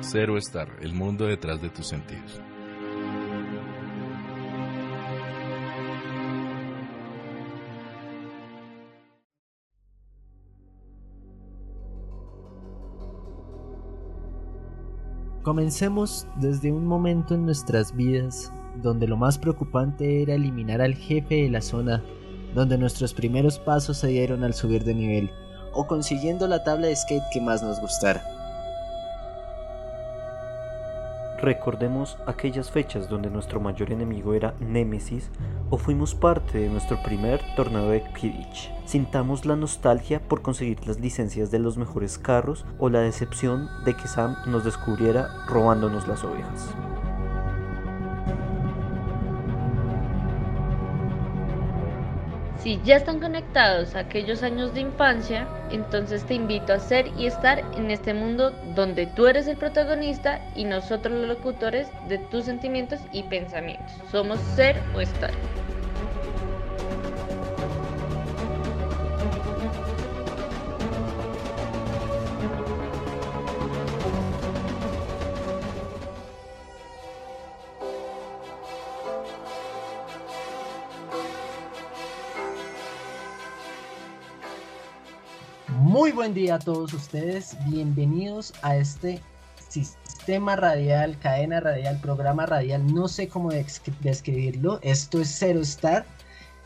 Zero Star, el mundo detrás de tus sentidos. Comencemos desde un momento en nuestras vidas donde lo más preocupante era eliminar al jefe de la zona, donde nuestros primeros pasos se dieron al subir de nivel, o consiguiendo la tabla de skate que más nos gustara. Recordemos aquellas fechas donde nuestro mayor enemigo era Nemesis o fuimos parte de nuestro primer torneo de Quidditch. Sintamos la nostalgia por conseguir las licencias de los mejores carros o la decepción de que Sam nos descubriera robándonos las ovejas. Si ya están conectados a aquellos años de infancia, entonces te invito a ser y estar en este mundo donde tú eres el protagonista y nosotros los locutores de tus sentimientos y pensamientos. Somos ser o estar. Buen día a todos ustedes, bienvenidos a este sistema radial, cadena radial, programa radial, no sé cómo describirlo, esto es Zero Star,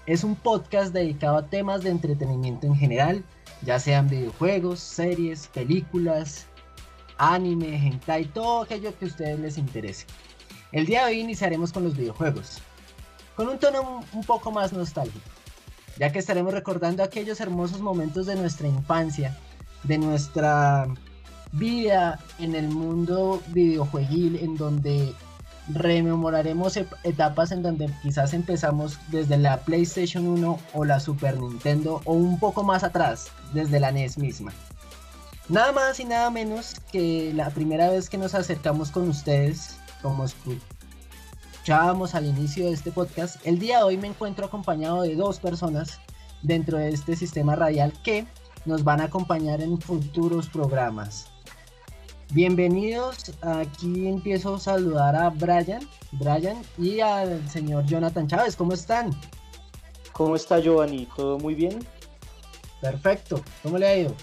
es un podcast dedicado a temas de entretenimiento en general, ya sean videojuegos, series, películas, anime, hentai, todo aquello que a ustedes les interese. El día de hoy iniciaremos con los videojuegos, con un tono un poco más nostálgico ya que estaremos recordando aquellos hermosos momentos de nuestra infancia, de nuestra vida en el mundo videojueguil, en donde rememoraremos etapas en donde quizás empezamos desde la PlayStation 1 o la Super Nintendo o un poco más atrás, desde la NES misma. Nada más y nada menos que la primera vez que nos acercamos con ustedes como escuchábamos al inicio de este podcast, el día de hoy me encuentro acompañado de dos personas dentro de este sistema radial que nos van a acompañar en futuros programas. Bienvenidos, aquí empiezo a saludar a Brian, Brian y al señor Jonathan Chávez, ¿cómo están? ¿Cómo está Giovanni? ¿Todo muy bien? Perfecto, ¿cómo le ha ido?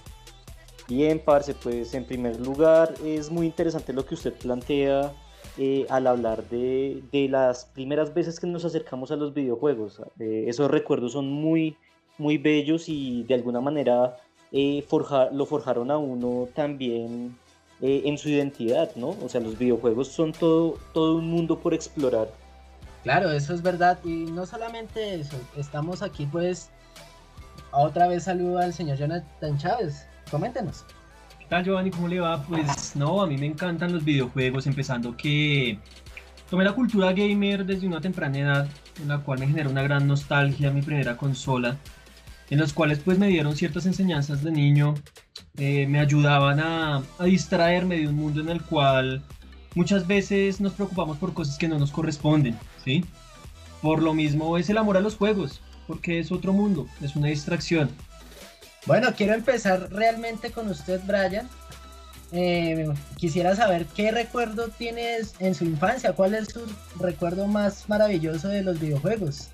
Bien, parce, pues en primer lugar es muy interesante lo que usted plantea eh, al hablar de, las primeras veces que nos acercamos a los videojuegos. Eh, esos recuerdos son muy, muy bellos y de alguna manera eh, lo forjaron a uno también en su identidad, ¿no? O sea, los videojuegos son todo, todo un mundo por explorar. Claro, eso es verdad. Y no solamente eso, estamos aquí pues... Otra vez saludo al señor Jonathan Chávez. Coméntenos tal Giovanni? ¿Cómo le va? Pues no, a mí me encantan los videojuegos, empezando que tomé la cultura gamer desde una temprana edad, en la cual me generó una gran nostalgia mi primera consola, en los cuales pues me dieron ciertas enseñanzas de niño, eh, me ayudaban a, distraerme de un mundo en el cual muchas veces nos preocupamos por cosas que no nos corresponden, ¿sí? Por lo mismo es el amor a los juegos, porque es otro mundo, es una distracción. Bueno, quiero empezar realmente con usted, Brian. Eh, quisiera saber qué recuerdo tienes en su infancia, cuál es su recuerdo más maravilloso de los videojuegos.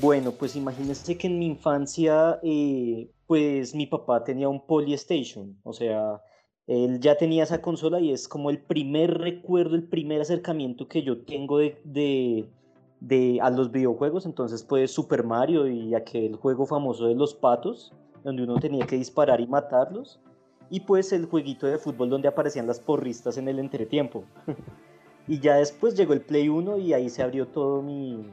Bueno, pues imagínese que en mi infancia, eh, pues mi papá tenía un Polystation, o sea, él ya tenía esa consola y es como el primer recuerdo, el primer acercamiento que yo tengo de, de, a los videojuegos, entonces pues Super Mario y aquel juego famoso de los patos, donde uno tenía que disparar y matarlos, y pues el jueguito de fútbol donde aparecían las porristas en el entretiempo. y ya después llegó el Play 1 y ahí se abrió todo mi,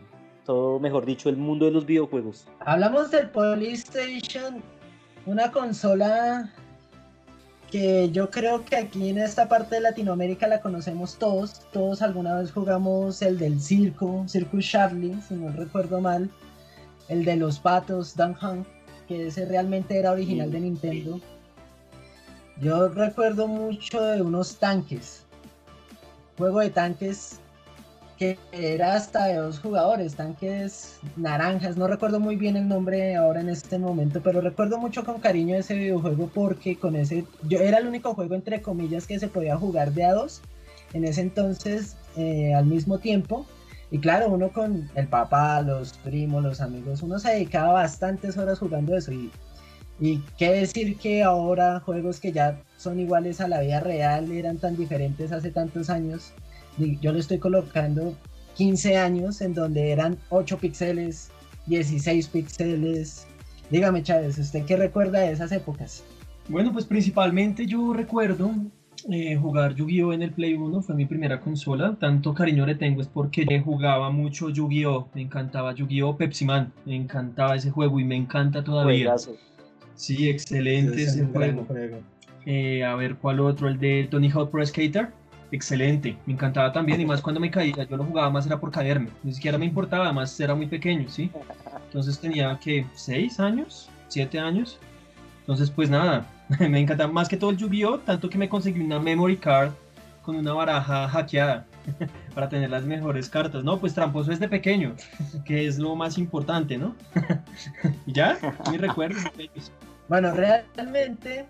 todo mejor dicho, el mundo de los videojuegos. Hablamos del PlayStation, una consola que yo creo que aquí en esta parte de Latinoamérica la conocemos todos. Todos alguna vez jugamos el del circo, Circus Charlie, si no recuerdo mal. El de los patos, Dan Hunt, que ese realmente era original de Nintendo. Yo recuerdo mucho de unos tanques. Juego de tanques que era hasta de dos jugadores, tanques naranjas, no recuerdo muy bien el nombre ahora en este momento, pero recuerdo mucho con cariño ese videojuego porque con ese, yo era el único juego entre comillas que se podía jugar de a dos en ese entonces eh, al mismo tiempo. Y claro, uno con el papá, los primos, los amigos, uno se dedicaba bastantes horas jugando eso. Y, y qué decir que ahora juegos que ya son iguales a la vida real eran tan diferentes hace tantos años yo le estoy colocando 15 años en donde eran 8 píxeles, 16 píxeles. Dígame, Chávez, ¿usted qué recuerda de esas épocas? Bueno, pues principalmente yo recuerdo eh, jugar Yu-Gi-Oh en el Play 1, fue mi primera consola. Tanto cariño le tengo es porque jugaba mucho Yu-Gi-Oh, me encantaba Yu-Gi-Oh Pepsi Man, me encantaba ese juego y me encanta todavía. Sí, excelente ese juego. Eh, a ver, ¿cuál otro? El de Tony Hawk Pro Skater excelente, me encantaba también y más cuando me caía, yo lo jugaba más era por caerme, ni siquiera me importaba, además era muy pequeño, ¿sí? Entonces tenía que 6 años, 7 años, entonces pues nada, me encantaba más que todo el tanto que me conseguí una memory card con una baraja hackeada para tener las mejores cartas, ¿no? Pues tramposo es de pequeño, que es lo más importante, ¿no? ya, mi recuerdo. Bueno, realmente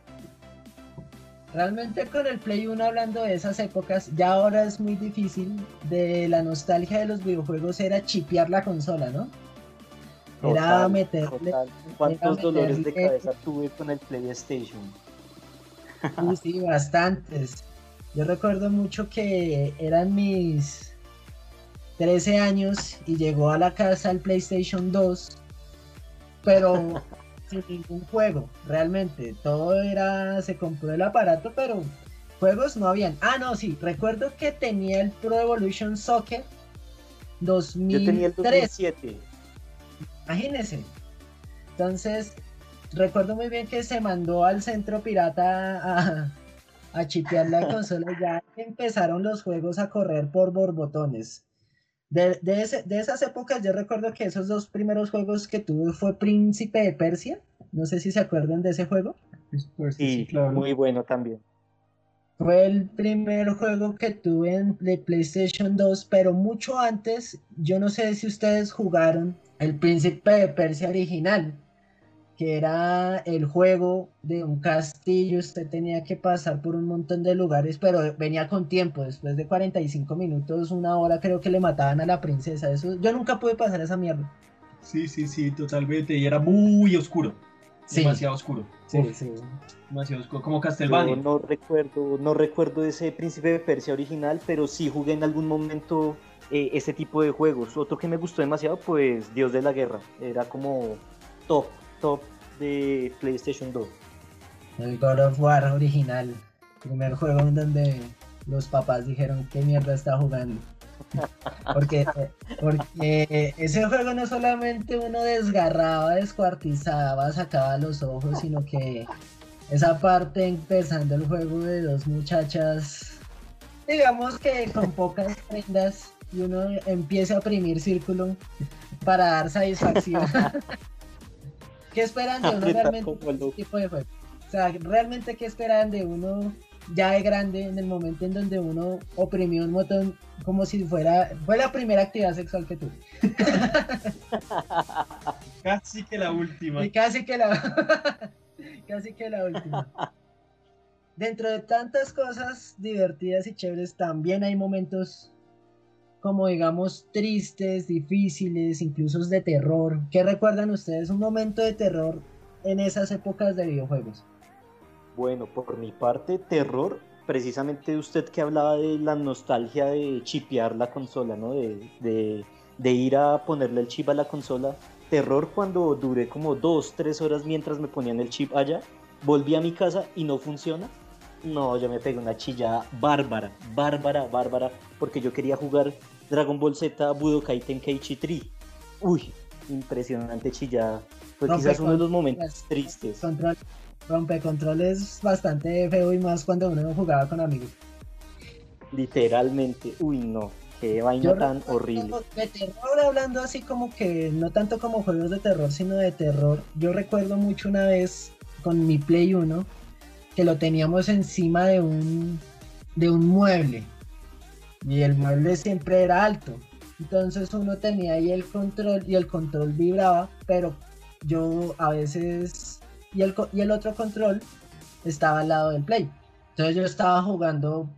Realmente con el Play 1 hablando de esas épocas, ya ahora es muy difícil. De la nostalgia de los videojuegos era chipear la consola, ¿no? era meterle. ¿Cuántos dolores de cabeza tuve con el PlayStation? Sí, sí, bastantes. Yo recuerdo mucho que eran mis 13 años y llegó a la casa el PlayStation 2, pero ningún juego, realmente. Todo era, se compró el aparato, pero juegos no habían. Ah, no, sí, recuerdo que tenía el Pro Evolution Soccer 2003. Yo tenía el 2007. Imagínense. Entonces, recuerdo muy bien que se mandó al centro pirata a, a chipear la consola. Ya empezaron los juegos a correr por borbotones. De, de, esas épocas yo recuerdo que esos dos primeros juegos que tuve fue Príncipe de Persia. No sé si se acuerdan de ese juego. Sí, claro. muy bueno también. Fue el primer juego que tuve en PlayStation 2, pero mucho antes, yo no sé si ustedes jugaron el Príncipe de Persia original que era el juego de un castillo, usted tenía que pasar por un montón de lugares, pero venía con tiempo, después de 45 minutos, una hora creo que le mataban a la princesa, eso yo nunca pude pasar esa mierda. Sí, sí, sí, totalmente, y era muy oscuro, demasiado oscuro. Sí, sí. Demasiado oscuro, como Castlevania. no recuerdo, no recuerdo ese Príncipe de Persia original, pero sí jugué en algún momento eh, ese tipo de juegos. Otro que me gustó demasiado, pues Dios de la Guerra, era como top top de PlayStation 2. El God of War original. Primer juego en donde los papás dijeron qué mierda está jugando. Porque, porque ese juego no solamente uno desgarraba, descuartizaba, sacaba los ojos, sino que esa parte empezando el juego de dos muchachas, digamos que con pocas prendas, y uno empieza a oprimir círculo para dar satisfacción. ¿Qué esperan de uno realmente este tipo de juego? O sea, realmente qué esperan de uno ya de grande en el momento en donde uno oprimió un botón como si fuera fue la primera actividad sexual que tuve. casi que la última. Y casi que la casi que la última. Dentro de tantas cosas divertidas y chéveres también hay momentos como digamos tristes, difíciles, incluso de terror. ¿Qué recuerdan ustedes un momento de terror en esas épocas de videojuegos? Bueno, por mi parte, terror, precisamente usted que hablaba de la nostalgia de chipear la consola, ¿no? De, de ir a ponerle el chip a la consola. Terror cuando duré como dos, tres horas mientras me ponían el chip allá. Volví a mi casa y no funciona. No, yo me pegué una chilla bárbara, bárbara, bárbara, porque yo quería jugar Dragon Ball Z Budokai Tenkaichi 3. Uy, impresionante chillada. Fue quizás uno de los momentos tristes. Control, rompe control es bastante feo y más cuando uno jugaba con amigos. Literalmente, uy no, qué vaina tan horrible. De terror hablando así como que no tanto como juegos de terror, sino de terror. Yo recuerdo mucho una vez con mi Play 1 que lo teníamos encima de un de un mueble y el mueble siempre era alto. Entonces uno tenía ahí el control y el control vibraba, pero yo a veces y el, y el otro control estaba al lado del play. Entonces yo estaba jugando,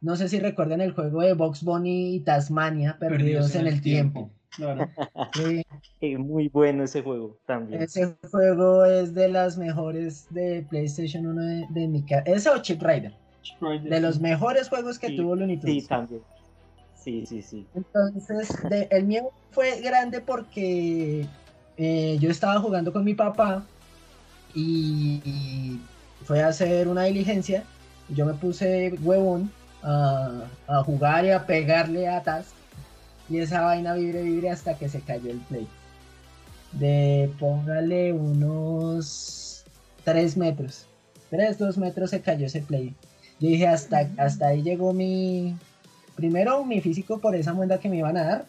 no sé si recuerdan el juego de Box Bunny y Tasmania, perdidos, en, el tiempo. Claro. muy bueno ese juego también. Ese juego es de las mejores de PlayStation 1 de, mi casa. Ese o Chip Rider. De los mejores juegos que tuvo Looney Sí, también. Sí, sí, sí. Entonces, el mío fue grande porque eh, yo estaba jugando con mi papá y, fue a hacer una diligencia. Yo me puse huevón a, a jugar y a pegarle a Taz. Y esa vaina vibre, vibre hasta que se cayó el play. De póngale unos 3 metros. 3, 2 metros se cayó ese play. Yo dije, hasta, hasta ahí llegó mi. Primero, mi físico por esa muenda que me iban a dar.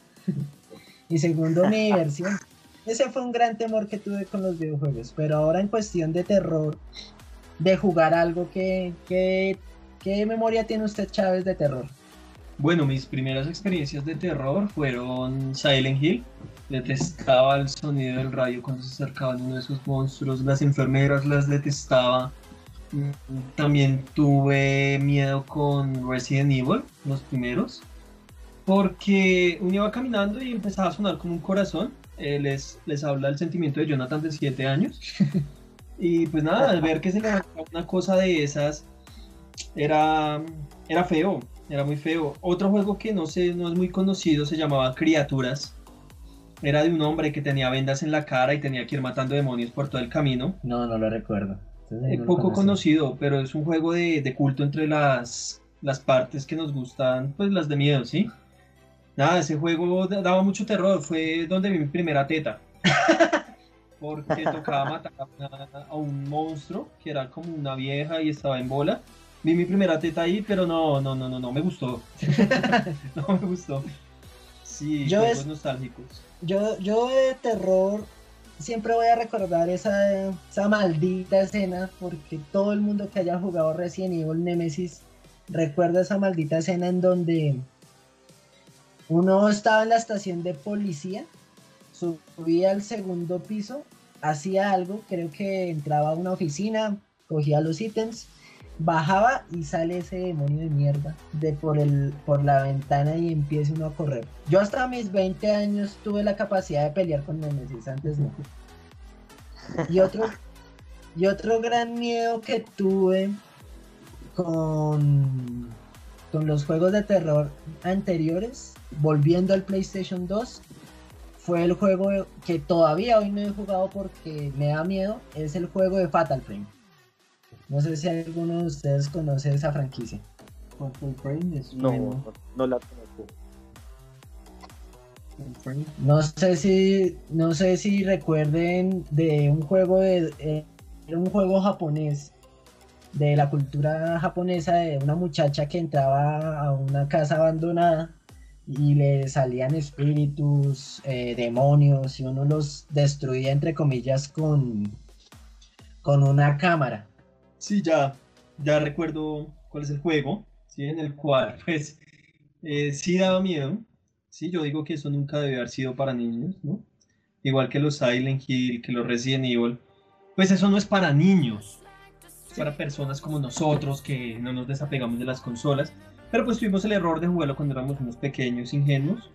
y segundo, mi diversión. Ese fue un gran temor que tuve con los videojuegos. Pero ahora en cuestión de terror, de jugar algo que, ¿qué memoria tiene usted, Chávez, de terror? Bueno, mis primeras experiencias de terror fueron Silent Hill. Detestaba el sonido del rayo cuando se acercaban uno de esos monstruos. Las enfermeras las detestaba. También tuve miedo con Resident Evil, los primeros. Porque uno iba caminando y empezaba a sonar como un corazón. Eh, les, les habla el sentimiento de Jonathan de 7 años. y pues nada, al ver que se le una cosa de esas, era, era feo, era muy feo. Otro juego que no sé, no es muy conocido, se llamaba Criaturas. Era de un hombre que tenía vendas en la cara y tenía que ir matando demonios por todo el camino. No, no lo recuerdo. Es poco conocido, pero es un juego de, de, culto entre las, las partes que nos gustan, pues las de miedo, ¿sí? Nada, ese juego daba mucho terror, fue donde vi mi primera teta. Porque tocaba matar a, un monstruo que era como una vieja y estaba en bola. Vi mi primera teta ahí, pero no, no, no, no, no me gustó. no me gustó. Sí, yo juegos nostálgicos. Yo, yo de terror siempre voy a recordar esa, esa maldita escena porque todo el mundo que haya jugado Resident Evil Nemesis recuerda esa maldita escena en donde uno estaba en la estación de policía, subía al segundo piso, hacía algo, creo que entraba a una oficina, cogía los ítems, bajaba y sale ese demonio de mierda de por el por la ventana y empieza uno a correr. Yo hasta mis 20 años tuve la capacidad de pelear con Nemesis, antes no. Y otro y otro gran miedo que tuve con con los juegos de terror anteriores volviendo al PlayStation 2, fue el juego que todavía hoy no he jugado porque me da miedo, es el juego de Fatal Frame. No sé si alguno de ustedes conoce esa franquicia. Fatal Frame es no, no, la conozco. No sé si no sé si recuerden de un juego de eh, un juego japonés de la cultura japonesa de una muchacha que entraba a una casa abandonada y le salían espíritus, eh, demonios, y uno los destruía, entre comillas, con, con una cámara. Sí, ya, ya recuerdo cuál es el juego, ¿sí? en el cual, pues, eh, sí daba miedo. Sí, yo digo que eso nunca debe haber sido para niños, ¿no? Igual que los Silent Hill, que los Resident Evil. Pues eso no es para niños, es para personas como nosotros que no nos desapegamos de las consolas pero pues tuvimos el error de jugarlo cuando éramos unos pequeños ingenuos.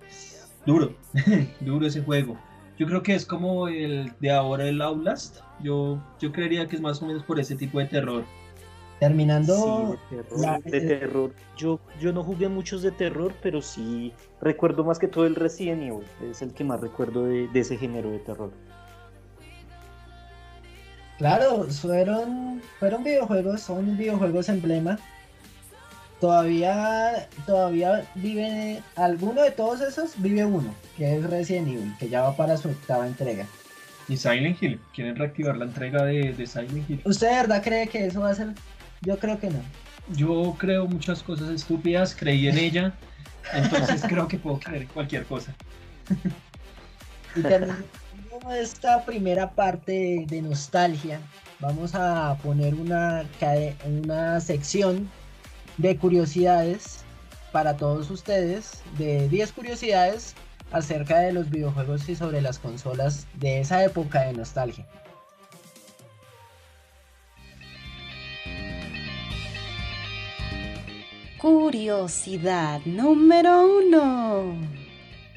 Duro, duro ese juego. Yo creo que es como el de ahora el Outlast. Yo, yo creería que es más o menos por ese tipo de terror. Terminando de terror, Yo, yo no jugué muchos de terror, pero sí recuerdo más que todo el Resident Evil. Es el que más recuerdo de, de ese género de terror. Claro, fueron, fueron videojuegos, son videojuegos emblema todavía, todavía vive, alguno de todos esos vive uno, que es Resident Evil, que ya va para su octava entrega. Y Silent Hill, quieren reactivar la entrega de, de Silent Hill. ¿Usted de verdad cree que eso va a ser? Yo creo que no. Yo creo muchas cosas estúpidas, creí en ella, entonces creo que puedo creer cualquier cosa. y terminando esta primera parte de nostalgia, vamos a poner una, una sección de curiosidades para todos ustedes de 10 curiosidades acerca de los videojuegos y sobre las consolas de esa época de nostalgia. Curiosidad número uno.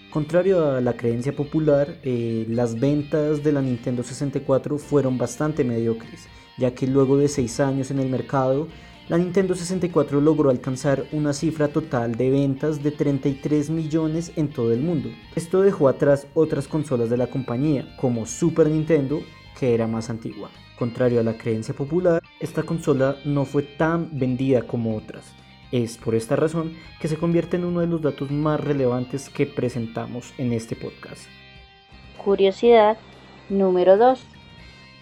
Contrario a la creencia popular, eh, las ventas de la Nintendo 64 fueron bastante mediocres, ya que luego de 6 años en el mercado, la Nintendo 64 logró alcanzar una cifra total de ventas de 33 millones en todo el mundo. Esto dejó atrás otras consolas de la compañía, como Super Nintendo, que era más antigua. Contrario a la creencia popular, esta consola no fue tan vendida como otras. Es por esta razón que se convierte en uno de los datos más relevantes que presentamos en este podcast. Curiosidad número 2.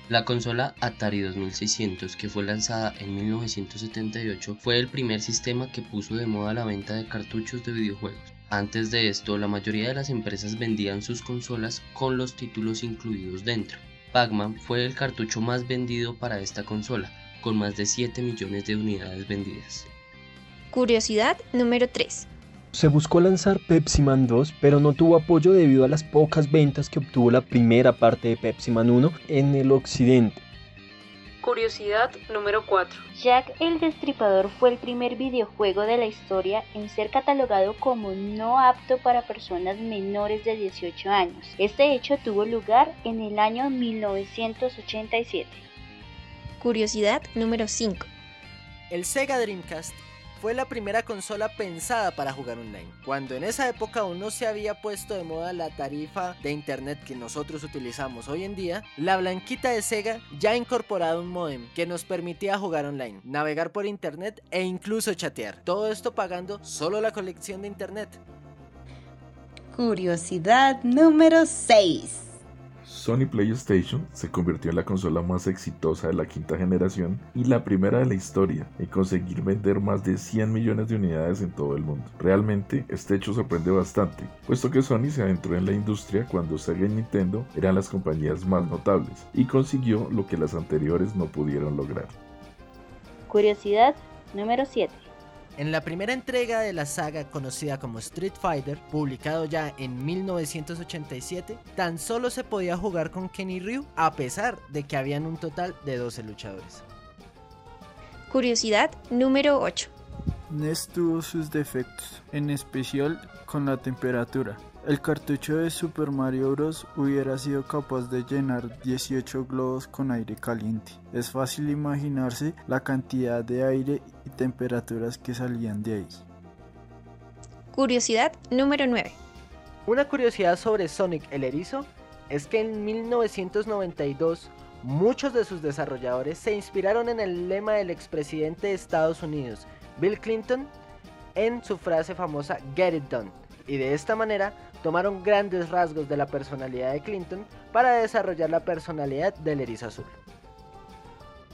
La consola Atari 2600, que fue lanzada en 1978, fue el primer sistema que puso de moda la venta de cartuchos de videojuegos. Antes de esto, la mayoría de las empresas vendían sus consolas con los títulos incluidos dentro. Pac-Man fue el cartucho más vendido para esta consola, con más de 7 millones de unidades vendidas. Curiosidad número 3. Se buscó lanzar Pepsi Man 2, pero no tuvo apoyo debido a las pocas ventas que obtuvo la primera parte de Pepsi Man 1 en el occidente. Curiosidad número 4. Jack el Destripador fue el primer videojuego de la historia en ser catalogado como no apto para personas menores de 18 años. Este hecho tuvo lugar en el año 1987. Curiosidad número 5. El Sega Dreamcast fue la primera consola pensada para jugar online, cuando en esa época aún no se había puesto de moda la tarifa de internet que nosotros utilizamos hoy en día, la blanquita de Sega ya ha incorporado un modem que nos permitía jugar online, navegar por internet e incluso chatear, todo esto pagando solo la colección de internet. Curiosidad número 6. Sony PlayStation se convirtió en la consola más exitosa de la quinta generación y la primera de la historia en conseguir vender más de 100 millones de unidades en todo el mundo. Realmente este hecho sorprende bastante, puesto que Sony se adentró en la industria cuando Sega y Nintendo eran las compañías más notables y consiguió lo que las anteriores no pudieron lograr. Curiosidad número 7. En la primera entrega de la saga conocida como Street Fighter, publicado ya en 1987, tan solo se podía jugar con Kenny Ryu a pesar de que habían un total de 12 luchadores. Curiosidad número 8. NES tuvo sus defectos, en especial con la temperatura. El cartucho de Super Mario Bros. hubiera sido capaz de llenar 18 globos con aire caliente. Es fácil imaginarse la cantidad de aire y temperaturas que salían de ahí. Curiosidad número 9. Una curiosidad sobre Sonic el Erizo es que en 1992 muchos de sus desarrolladores se inspiraron en el lema del expresidente de Estados Unidos, Bill Clinton, en su frase famosa Get It Done. Y de esta manera tomaron grandes rasgos de la personalidad de Clinton para desarrollar la personalidad del erizo azul.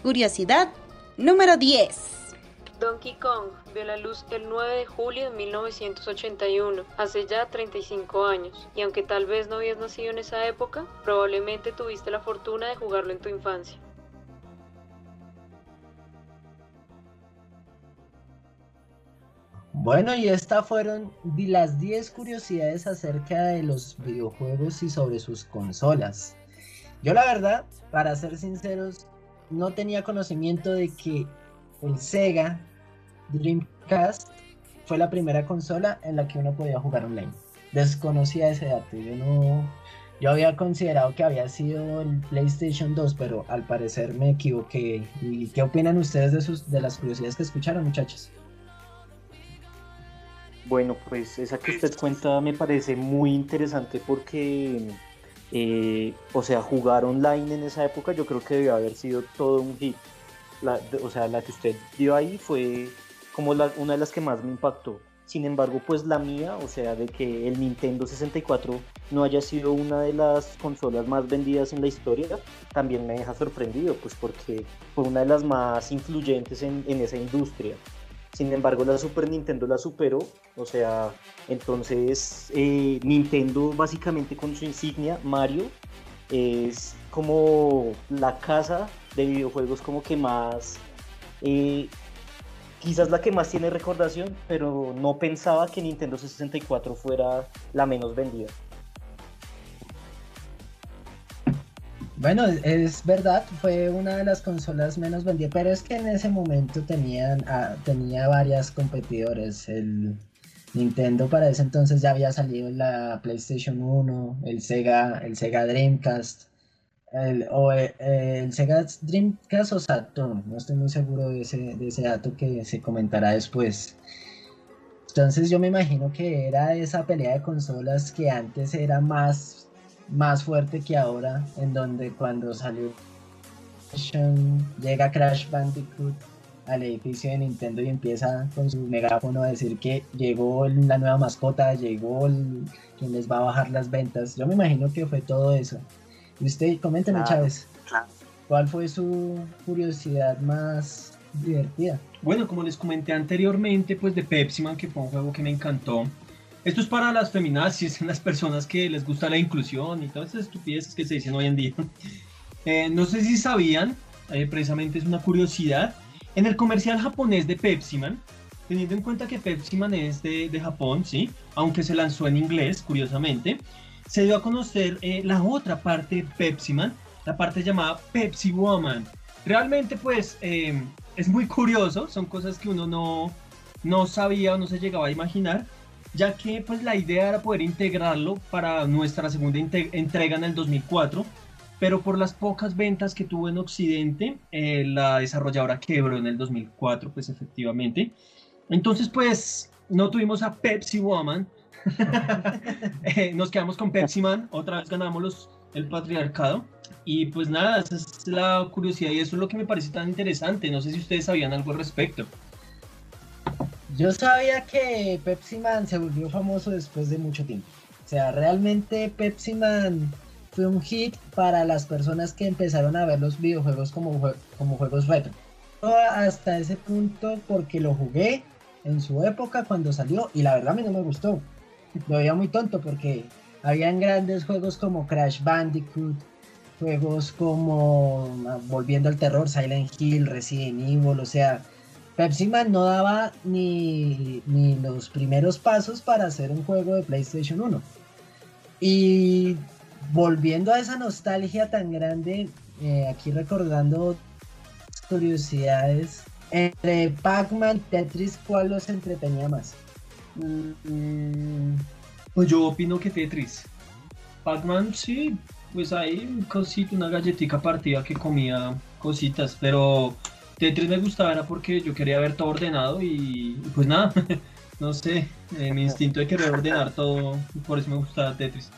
Curiosidad número 10. Donkey Kong vio la luz el 9 de julio de 1981, hace ya 35 años, y aunque tal vez no habías nacido en esa época, probablemente tuviste la fortuna de jugarlo en tu infancia. Bueno, y estas fueron las 10 curiosidades acerca de los videojuegos y sobre sus consolas. Yo la verdad, para ser sinceros, no tenía conocimiento de que el Sega Dreamcast fue la primera consola en la que uno podía jugar online. Desconocía ese dato. Yo no, yo había considerado que había sido el PlayStation 2, pero al parecer me equivoqué. ¿Y qué opinan ustedes de, sus, de las curiosidades que escucharon, muchachos? Bueno, pues esa que usted cuenta me parece muy interesante porque, eh, o sea, jugar online en esa época yo creo que debió haber sido todo un hit. o sea, la que usted dio ahí fue como la, una de las que más me impactó. Sin embargo, pues la mía, o sea, de que el Nintendo 64 no haya sido una de las consolas más vendidas en la historia, también me deja sorprendido, pues porque fue una de las más influyentes en, en esa industria. Sin embargo, la Super Nintendo la superó. O sea, entonces eh, Nintendo básicamente con su insignia, Mario, es como la casa de videojuegos como que más, eh, quizás la que más tiene recordación, pero no pensaba que Nintendo 64 fuera la menos vendida. Bueno, es verdad, fue una de las consolas menos vendidas, pero es que en ese momento tenían, ah, tenía varias competidores. El Nintendo para ese entonces ya había salido la PlayStation 1, el Sega, el Sega Dreamcast, el, o eh, el, Sega Dreamcast o Saturn, no estoy muy seguro de ese, de ese dato que se comentará después. Entonces yo me imagino que era esa pelea de consolas que antes era más más fuerte que ahora, en donde cuando salió llega Crash Bandicoot al edificio de Nintendo y empieza con su megáfono a decir que llegó la nueva mascota, llegó quien les va a bajar las ventas. Yo me imagino que fue todo eso. Y usted, coménteme, Chávez, ¿cuál fue su curiosidad más divertida? Bueno, como les comenté anteriormente, pues de Pepsi Man, que fue un juego que me encantó. Esto es para las feminazis, las personas que les gusta la inclusión y todas esas estupideces que se dicen hoy en día. Eh, no sé si sabían, eh, precisamente es una curiosidad, en el comercial japonés de Pepsi Man, teniendo en cuenta que Pepsi Man es de, Japón, ¿sí? aunque se lanzó en inglés, curiosamente, se dio a conocer eh, la otra parte de Pepsi Man, la parte llamada Pepsi Woman. Realmente pues es muy curioso, son cosas que uno no, no sabía o no se llegaba a imaginar, ya que pues la idea era poder integrarlo para nuestra segunda entrega en el 2004, pero por las pocas ventas que tuvo en Occidente, eh, la desarrolladora quebró en el 2004, pues efectivamente. Entonces pues no tuvimos a Pepsi Woman, eh, nos quedamos con Pepsi Man, otra vez ganamos los, el patriarcado. Y pues nada, esa es la curiosidad y eso es lo que me parece tan interesante. No sé si ustedes sabían algo al respecto. Yo sabía que Pepsi Man se volvió famoso después de mucho tiempo. O sea, realmente Pepsi Man fue un hit para las personas que empezaron a ver los videojuegos como, como juegos retro. Hasta ese punto porque lo jugué en su época cuando salió y la verdad a mí no me gustó. Lo veía muy tonto porque habían grandes juegos como Crash Bandicoot, juegos como ah, Volviendo al Terror, Silent Hill, Resident Evil, o sea, Pepsi Man no daba ni, los primeros pasos para hacer un juego de PlayStation 1. Y volviendo a esa nostalgia tan grande, eh, aquí recordando curiosidades, entre Pac-Man y Tetris, ¿cuál los entretenía más? Mm, pues yo opino que Tetris. Pac-Man sí, pues ahí cosito, una galletita partida que comía cositas, pero Tetris me gustaba era porque yo quería ver todo ordenado y, pues nada, no sé, eh, mi instinto de querer ordenar todo, por eso me gustaba Tetris.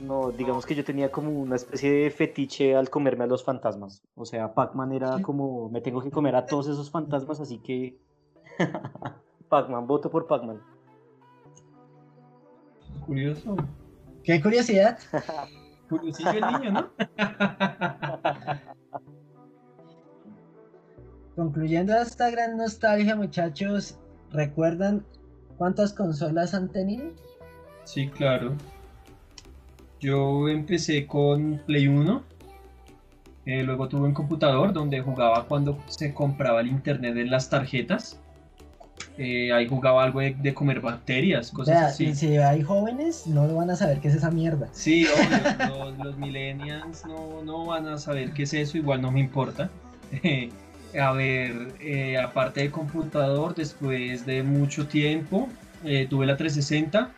No, digamos que yo tenía como una especie de fetiche al comerme a los fantasmas. O sea, Pac-Man era como, me tengo que comer a todos esos fantasmas, así que... Pac-Man, voto por Pac-Man. Curioso. Qué curiosidad. Curiosillo el niño, ¿no? Concluyendo esta gran nostalgia, muchachos, ¿recuerdan cuántas consolas han tenido? Sí, claro. Yo empecé con Play 1, eh, luego tuve un computador donde jugaba cuando se compraba el internet de las tarjetas. Eh, ahí jugaba algo de, comer bacterias, cosas así. Si hay jóvenes, no van a saber qué es esa mierda. Sí, obvio, los, millennials no, no, van a saber qué es eso, igual no me importa. A ver, eh, aparte del computador, después de mucho tiempo, eh, tuve la 360,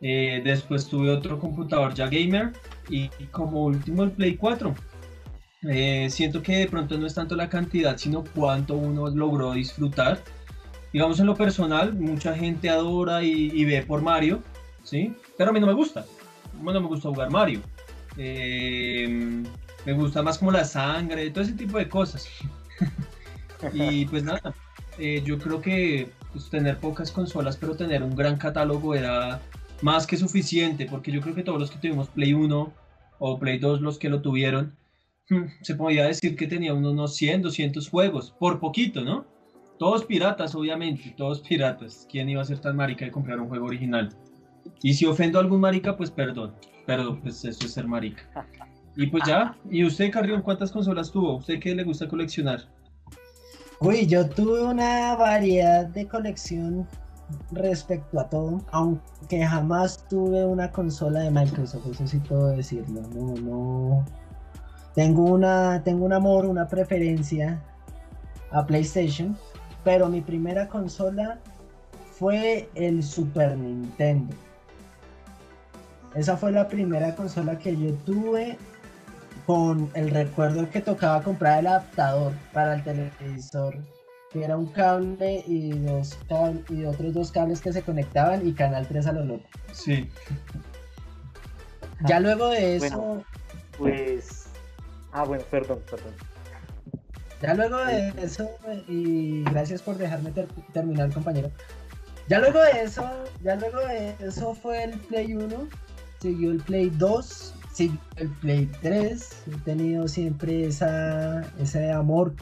eh, después tuve otro computador ya gamer y, como último el Play 4. siento que de pronto no es tanto la cantidad, sino cuánto uno logró disfrutar. Digamos en lo personal, mucha gente adora y, ve por Mario, ¿sí? Pero a mí no me gusta. Bueno, me gusta jugar Mario. me gusta más como la sangre, todo ese tipo de cosas. Y pues nada, eh, yo creo que pues, tener pocas consolas, pero tener un gran catálogo era más que suficiente, porque yo creo que todos los que tuvimos Play 1 o Play 2, los que lo tuvieron, hmm, se podía decir que tenía unos 100, 200 juegos, por poquito, ¿no? Todos piratas, obviamente, todos piratas. ¿Quién iba a ser tan marica de comprar un juego original? Y si ofendo a algún marica, pues perdón, pero pues eso es ser marica. Y pues ya, ¿y usted, Carrión, cuántas consolas tuvo? ¿Usted qué le gusta coleccionar? Uy, yo tuve una variedad de colección respecto a todo, aunque jamás tuve una consola de Microsoft, eso sí puedo decirlo. No, no. Tengo una, tengo un amor, una preferencia a PlayStation, pero mi primera consola fue el Super Nintendo. Esa fue la primera consola que yo tuve con el recuerdo que tocaba comprar el adaptador para el televisor, que era un cable y, dos y otros dos cables que se conectaban y Canal 3 a lo loco. Sí. Ya luego de eso... pues... Ah, bueno, perdón, perdón. Ya luego de eso, y gracias por dejarme terminar, compañero. Ya luego de eso, ya luego de eso fue el Play 1, siguió el Play 2, siguió el Play 3. He tenido siempre esa, ese amor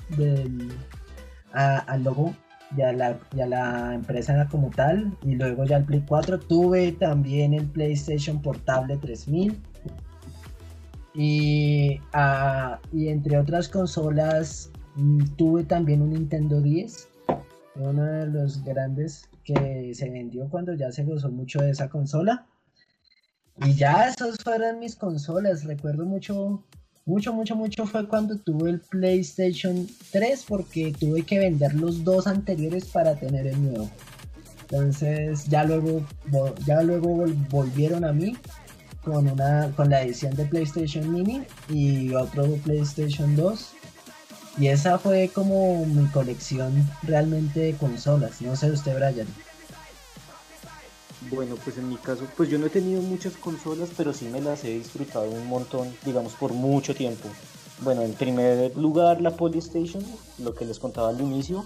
al logo y a, la, la empresa como tal. Y luego ya el Play 4. Tuve también el PlayStation Portable 3000. Y, ah, y entre otras consolas, mm, tuve también un Nintendo 10. Uno de los grandes que se vendió cuando ya se gozó mucho de esa consola. Y ya esas fueron mis consolas. Recuerdo mucho, mucho, mucho, mucho fue cuando tuve el PlayStation 3 porque tuve que vender los dos anteriores para tener el nuevo. Entonces ya luego, ya luego volvieron a mí con, una, con la edición de PlayStation Mini y otro PlayStation 2. Y esa fue como mi colección realmente de consolas. No sé usted, Brian. Bueno, pues en mi caso, pues yo no he tenido muchas consolas, pero sí me las he disfrutado un montón, digamos, por mucho tiempo. Bueno, en primer lugar la Polystation, lo que les contaba al inicio.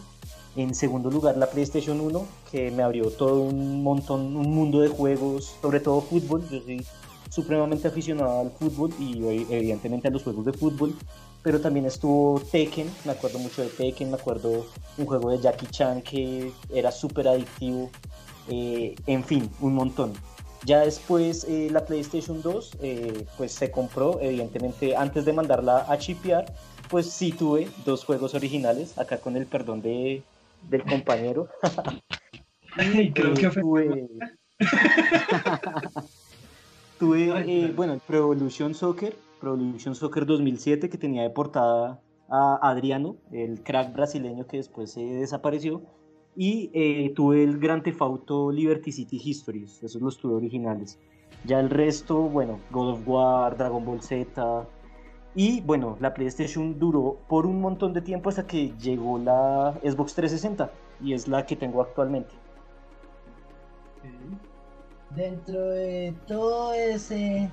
En segundo lugar la PlayStation 1, que me abrió todo un montón, un mundo de juegos, sobre todo fútbol. Yo soy supremamente aficionado al fútbol y evidentemente a los juegos de fútbol. Pero también estuvo Tekken, me acuerdo mucho de Tekken, me acuerdo un juego de Jackie Chan que era súper adictivo eh, en fin, un montón. Ya después eh, la PlayStation 2 eh, pues se compró, evidentemente antes de mandarla a chipear, pues sí tuve dos juegos originales, acá con el perdón de, del compañero. Creo que tuve, tuve bueno, el Pro Evolution Soccer, Pro Evolution Soccer 2007 que tenía de portada a Adriano, el crack brasileño que después se desapareció y eh, tuve el Grand Theft Auto Liberty City Histories, esos los tuve originales. Ya el resto, bueno, God of War, Dragon Ball Z. Y bueno, la PlayStation duró por un montón de tiempo hasta que llegó la Xbox 360 y es la que tengo actualmente. Dentro de todo ese,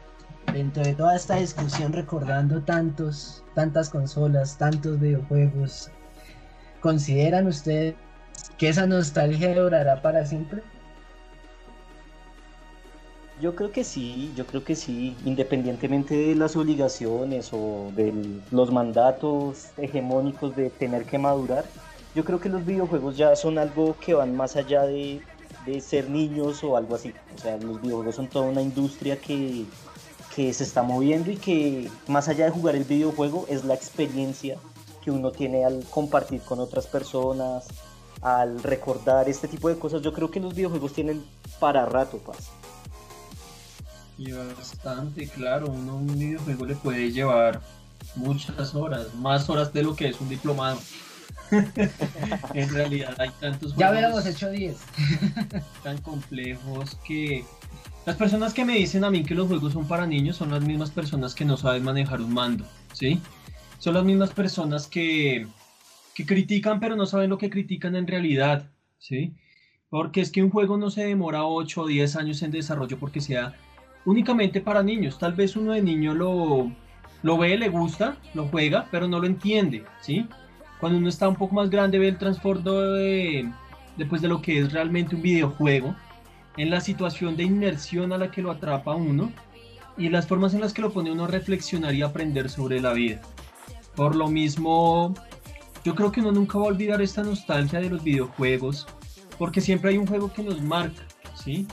dentro de toda esta discusión recordando tantos, tantas consolas, tantos videojuegos, ¿consideran ustedes que esa nostalgia durará para siempre? Yo creo que sí, yo creo que sí, independientemente de las obligaciones o de los mandatos hegemónicos de tener que madurar, yo creo que los videojuegos ya son algo que van más allá de, de ser niños o algo así. O sea, los videojuegos son toda una industria que, que se está moviendo y que más allá de jugar el videojuego es la experiencia que uno tiene al compartir con otras personas, al recordar este tipo de cosas, yo creo que los videojuegos tienen para rato, paz. Y bastante, claro, uno un videojuego le puede llevar muchas horas, más horas de lo que es un diplomado. en realidad hay tantos Ya hubiéramos hecho 10. tan complejos que las personas que me dicen a mí que los juegos son para niños son las mismas personas que no saben manejar un mando, ¿sí? Son las mismas personas que que critican pero no saben lo que critican en realidad, ¿sí? Porque es que un juego no se demora 8 o 10 años en desarrollo porque sea únicamente para niños. Tal vez uno de niño lo, lo ve, le gusta, lo juega, pero no lo entiende, ¿sí? Cuando uno está un poco más grande ve el transbordo de, después de lo que es realmente un videojuego, en la situación de inmersión a la que lo atrapa uno y las formas en las que lo pone uno a reflexionar y aprender sobre la vida. Por lo mismo, yo creo que uno nunca va a olvidar esta nostalgia de los videojuegos, porque siempre hay un juego que nos marca, ¿sí?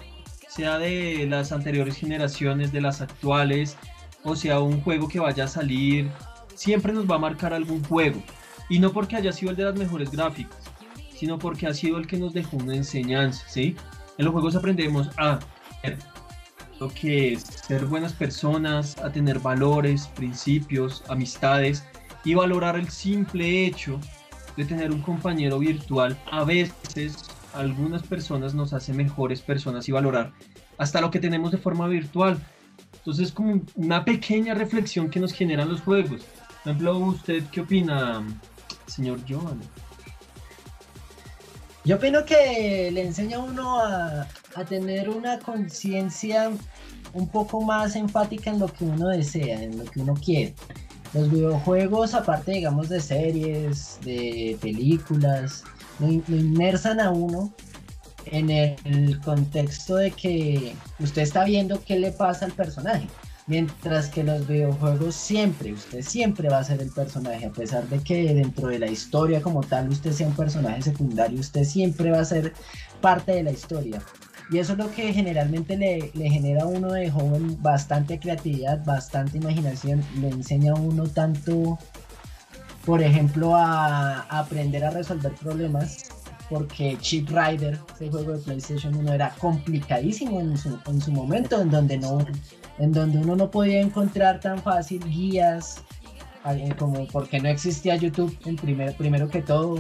Sea de las anteriores generaciones, de las actuales, o sea un juego que vaya a salir, siempre nos va a marcar algún juego. Y no porque haya sido el de las mejores gráficas, sino porque ha sido el que nos dejó una enseñanza, ¿sí? En los juegos aprendemos a lo que es ser buenas personas, a tener valores, principios, amistades y valorar el simple hecho de tener un compañero virtual. A veces algunas personas nos hacen mejores personas y valorar hasta lo que tenemos de forma virtual. Entonces como una pequeña reflexión que nos generan los juegos. Por ejemplo, ¿usted qué opina, señor Joan? Yo opino que le enseña a uno a, a tener una conciencia un poco más enfática en lo que uno desea, en lo que uno quiere. Los videojuegos, aparte digamos de series, de películas, lo, inmersan a uno en el contexto de que usted está viendo qué le pasa al personaje. Mientras que los videojuegos siempre, usted siempre va a ser el personaje, a pesar de que dentro de la historia como tal usted sea un personaje secundario, usted siempre va a ser parte de la historia. Y eso es lo que generalmente le, le genera a uno de joven bastante creatividad, bastante imaginación, le enseña a uno tanto, por ejemplo, a, aprender a resolver problemas, porque Chip Rider, ese juego de PlayStation 1, era complicadísimo en su, en su momento, en donde, no, en donde uno no podía encontrar tan fácil guías, eh, como porque no existía YouTube en primer, primero que todo,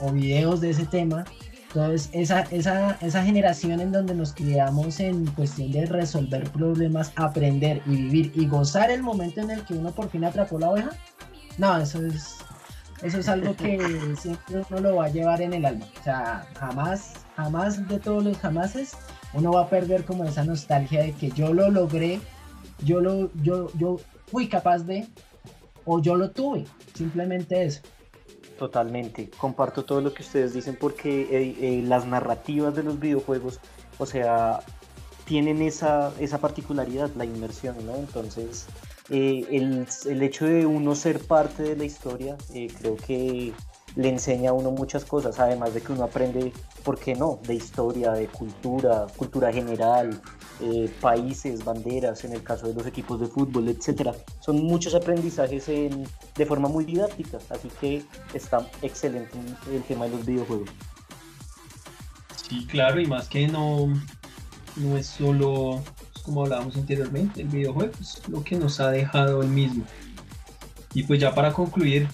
o videos de ese tema. Entonces, esa, esa, esa generación en donde nos criamos en cuestión de resolver problemas, aprender y vivir y gozar el momento en el que uno por fin atrapó la oveja, no, eso es, eso es algo que siempre uno lo va a llevar en el alma. O sea, jamás, jamás de todos los jamases, uno va a perder como esa nostalgia de que yo lo logré, yo lo, yo, yo fui capaz de, o yo lo tuve. Simplemente eso. Totalmente, comparto todo lo que ustedes dicen porque eh, eh, las narrativas de los videojuegos, o sea, tienen esa, esa particularidad, la inmersión, ¿no? Entonces, eh, el, el, hecho de uno ser parte de la historia, creo que le enseña a uno muchas cosas, además de que uno aprende, ¿por qué no?, de historia, de cultura, cultura general, eh, países, banderas, en el caso de los equipos de fútbol, etcétera. Son muchos aprendizajes en, de forma muy didáctica, así que está excelente el tema de los videojuegos. Sí, claro, y más que no, no es solo, como hablábamos anteriormente, el videojuego es lo que nos ha dejado el mismo. Y pues ya para concluir.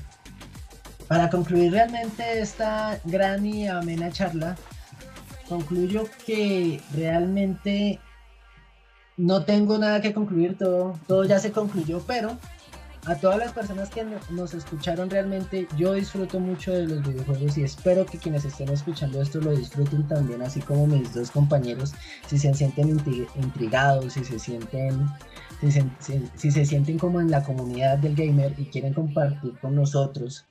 Para concluir realmente esta gran y amena charla, concluyo que realmente no tengo nada que concluir, todo, todo ya se concluyó, pero a todas las personas que nos escucharon realmente, yo disfruto mucho de los videojuegos y espero que quienes estén escuchando esto lo disfruten también, así como mis dos compañeros, si se sienten intrigados, si se sienten, si se, si, si se sienten como en la comunidad del gamer y quieren compartir con nosotros.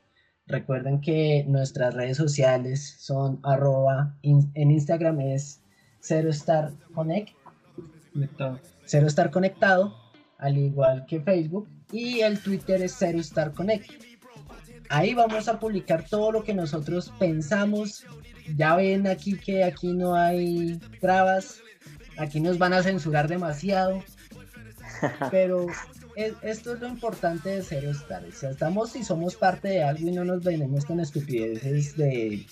Recuerden que nuestras redes sociales son arroba, en Instagram es Zero Star Connect Conectado. Cero Star Conectado, al igual que Facebook, y el Twitter es Cero Star Connect. Ahí vamos a publicar todo lo que nosotros pensamos. Ya ven aquí que aquí no hay trabas, aquí nos van a censurar demasiado, pero es, esto es lo importante de Cero Star. O sea, estamos y somos parte de algo y no nos venimos con estupideces de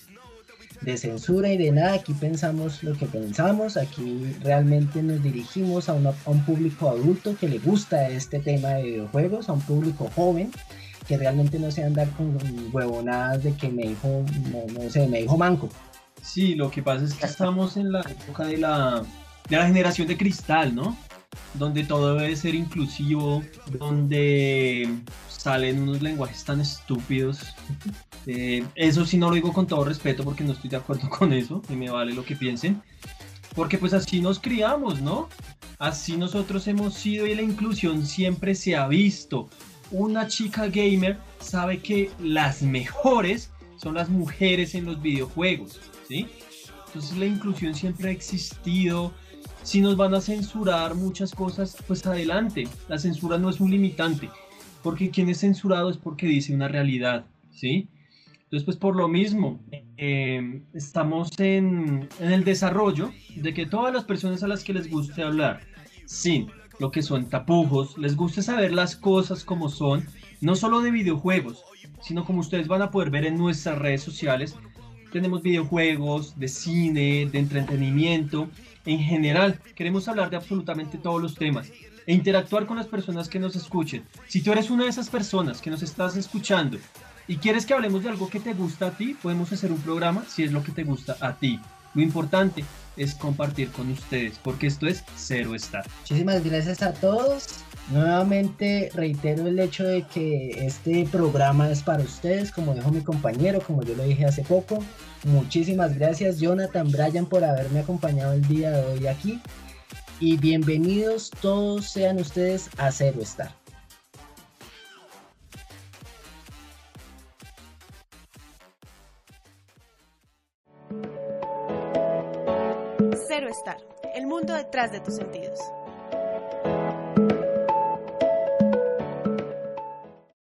de censura y de nada, aquí pensamos lo que pensamos, aquí realmente nos dirigimos a, una, a, un público adulto que le gusta este tema de videojuegos, a un público joven que realmente no se andar con huevonadas de que me dijo, no, no sé, me dijo manco. Sí, lo que pasa es que estamos en la época de la, de la generación de cristal, ¿no? Donde todo debe ser inclusivo, donde salen unos lenguajes tan estúpidos eh, eso sí no lo digo con todo respeto porque no estoy de acuerdo con eso y me vale lo que piensen. Porque pues así nos criamos, ¿no? Así nosotros hemos sido y la inclusión siempre se ha visto. Una chica gamer sabe que las mejores son las mujeres en los videojuegos, ¿sí? Entonces la inclusión siempre ha existido. Si nos van a censurar muchas cosas, pues adelante. La censura no es un limitante. Porque quien es censurado es porque dice una realidad, ¿sí? Entonces, pues por lo mismo, eh, estamos en, en, el desarrollo de que todas las personas a las que les guste hablar, sin lo que son tapujos, les guste saber las cosas como son, no solo de videojuegos, sino como ustedes van a poder ver en nuestras redes sociales, tenemos videojuegos, de cine, de entretenimiento, en general, queremos hablar de absolutamente todos los temas e interactuar con las personas que nos escuchen. Si tú eres una de esas personas que nos estás escuchando y quieres que hablemos de algo que te gusta a ti, podemos hacer un programa si es lo que te gusta a ti. Lo importante es compartir con ustedes, porque esto es Cero Estar. Muchísimas gracias a todos. Nuevamente reitero el hecho de que este programa es para ustedes, como dijo mi compañero, como yo lo dije hace poco. Muchísimas gracias Jonathan Bryan por haberme acompañado el día de hoy aquí. Y bienvenidos todos sean ustedes a Cero Estar. Cero Estar, el mundo detrás de tus sentidos.